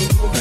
Thank you.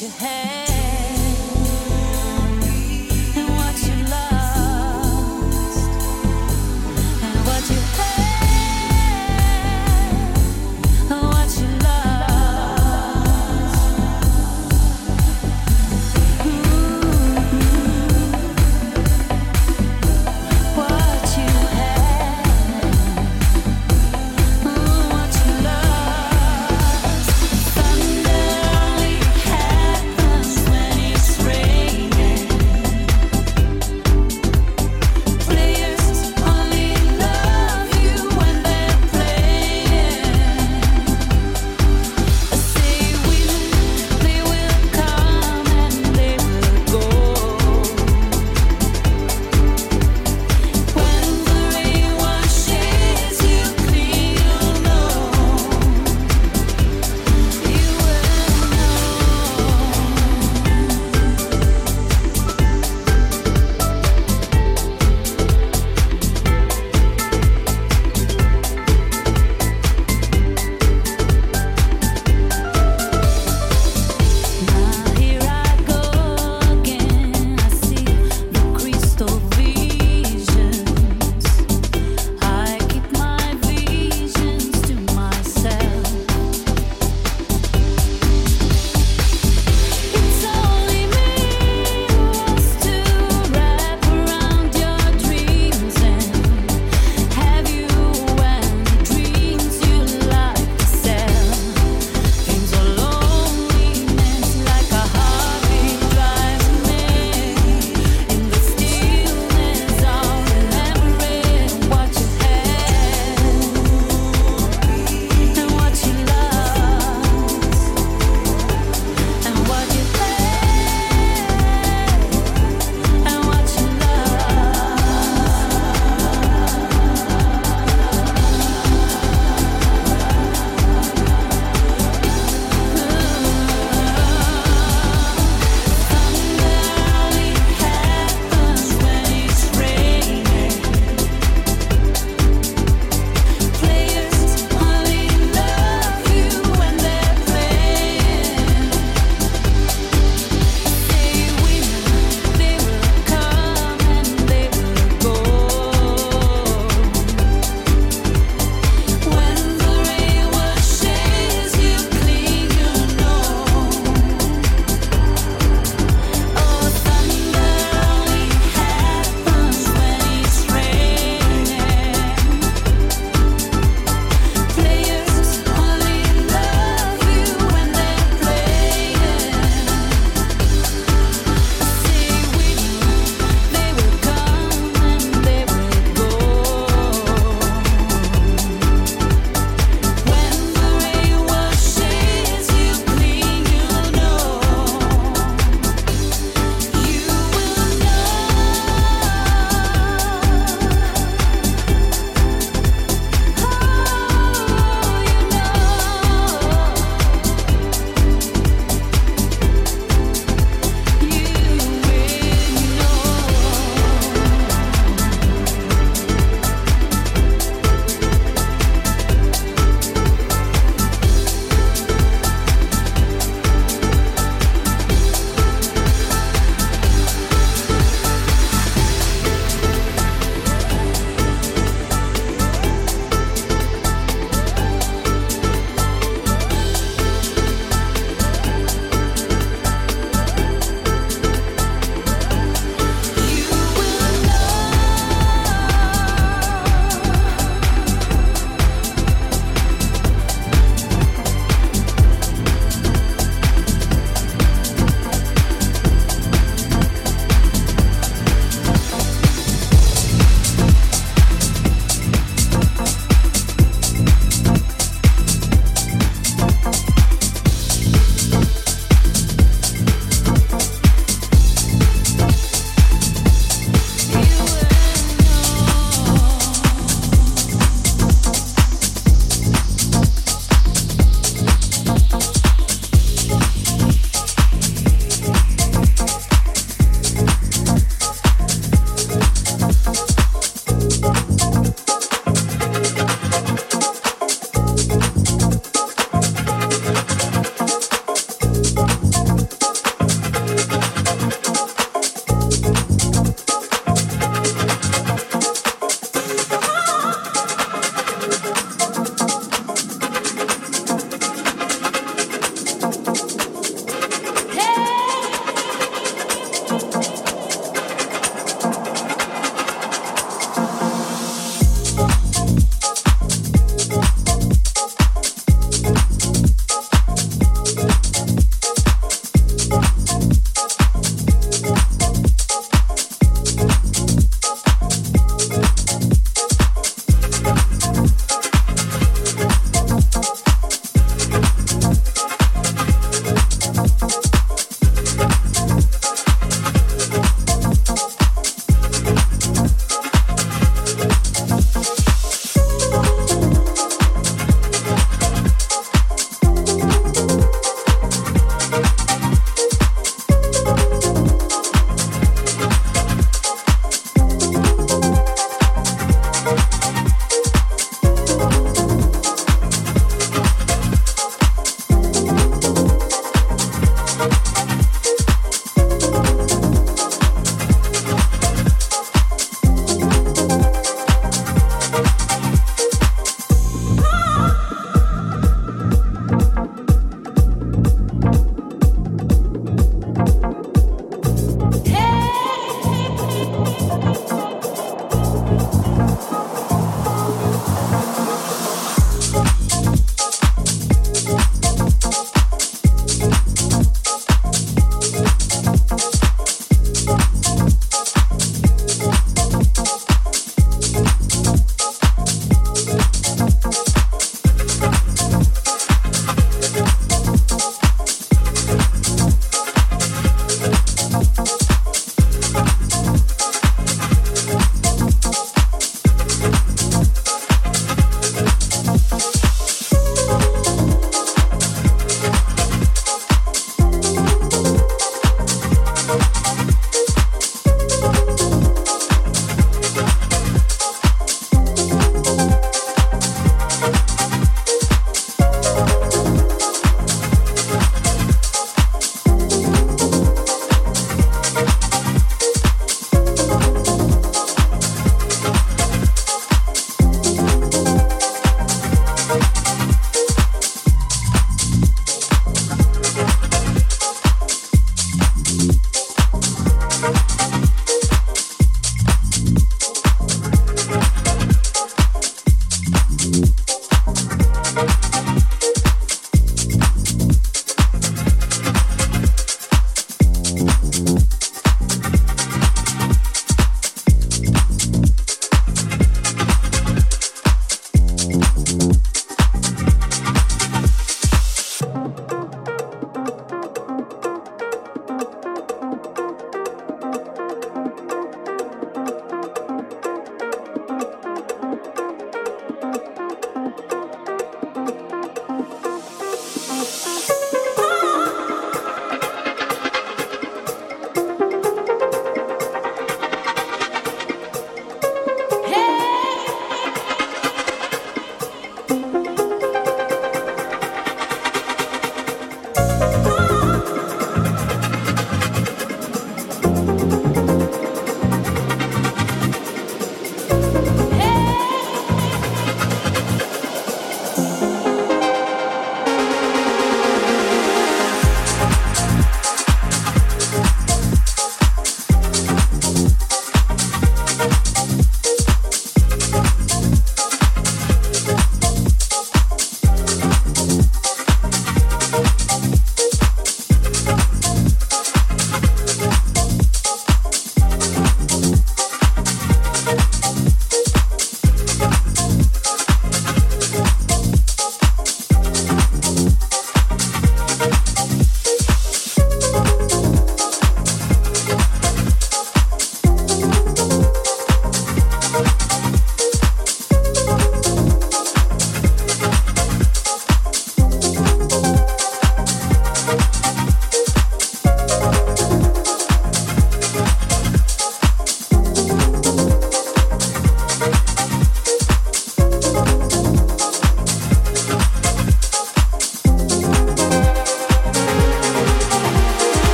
Remembering what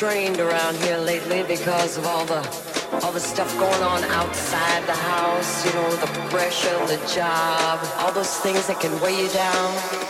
strained around here lately because of all the all the stuff going on outside the house, you know, the pressure, the job, all those things that can weigh you down.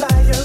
fire.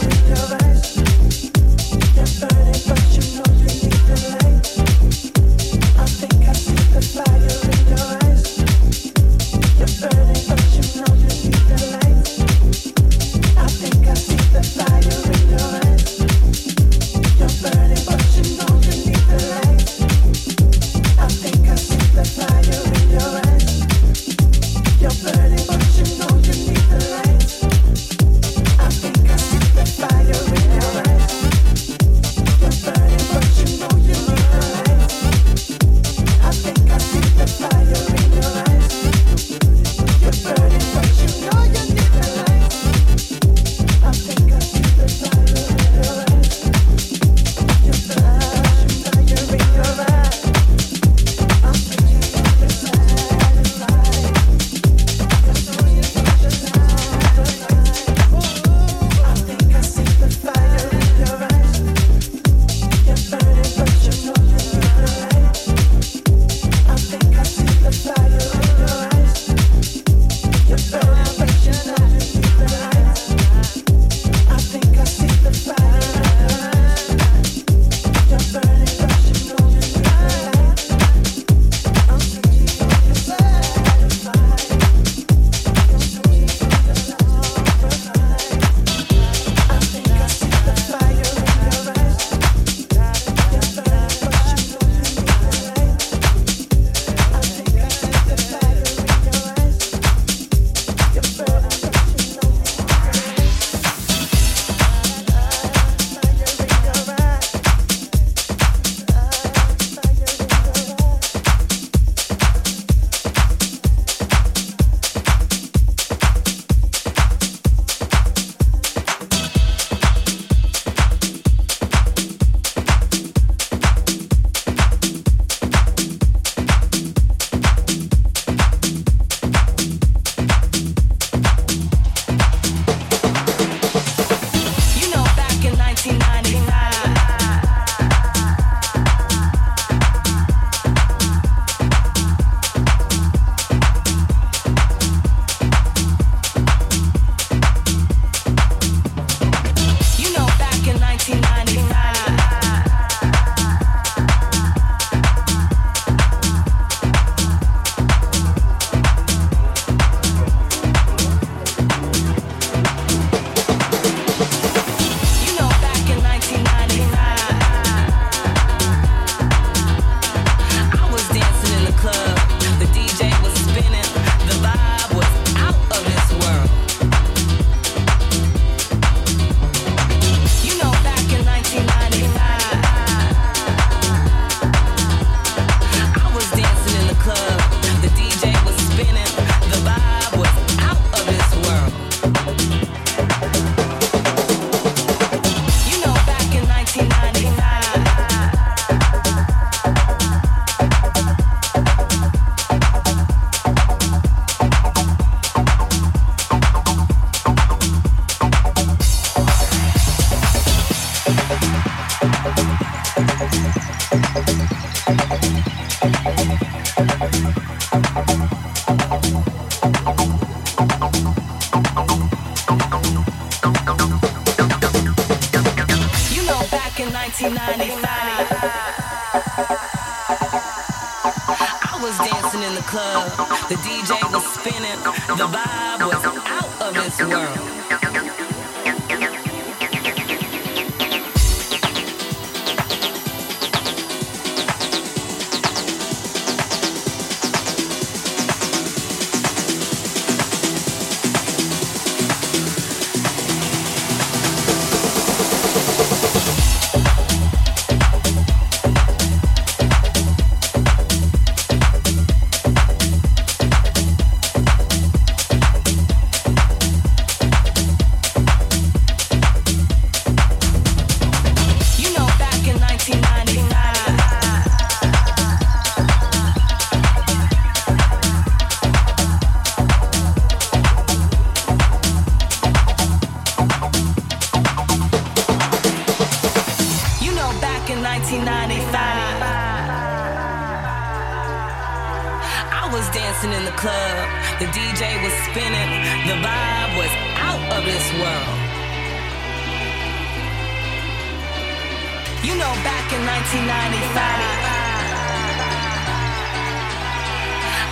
1995.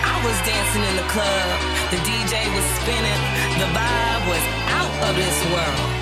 I was dancing in the club, the DJ was spinning, the vibe was out of this world.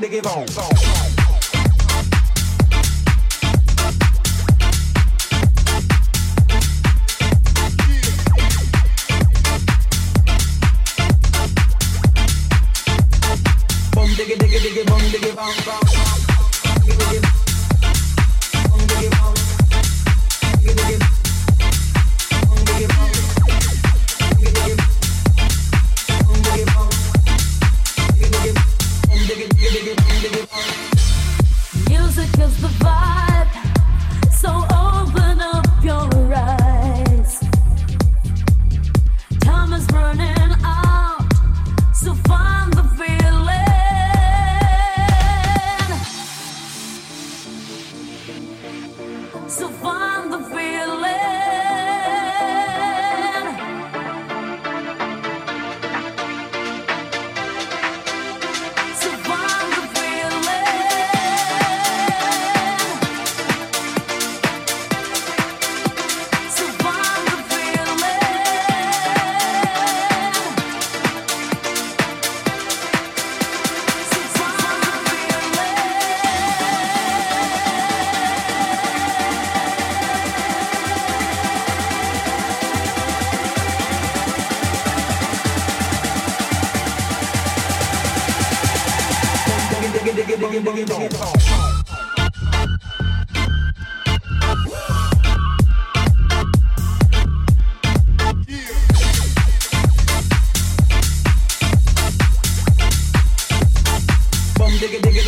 to give on.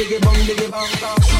diggy bum, diggy bong, bum.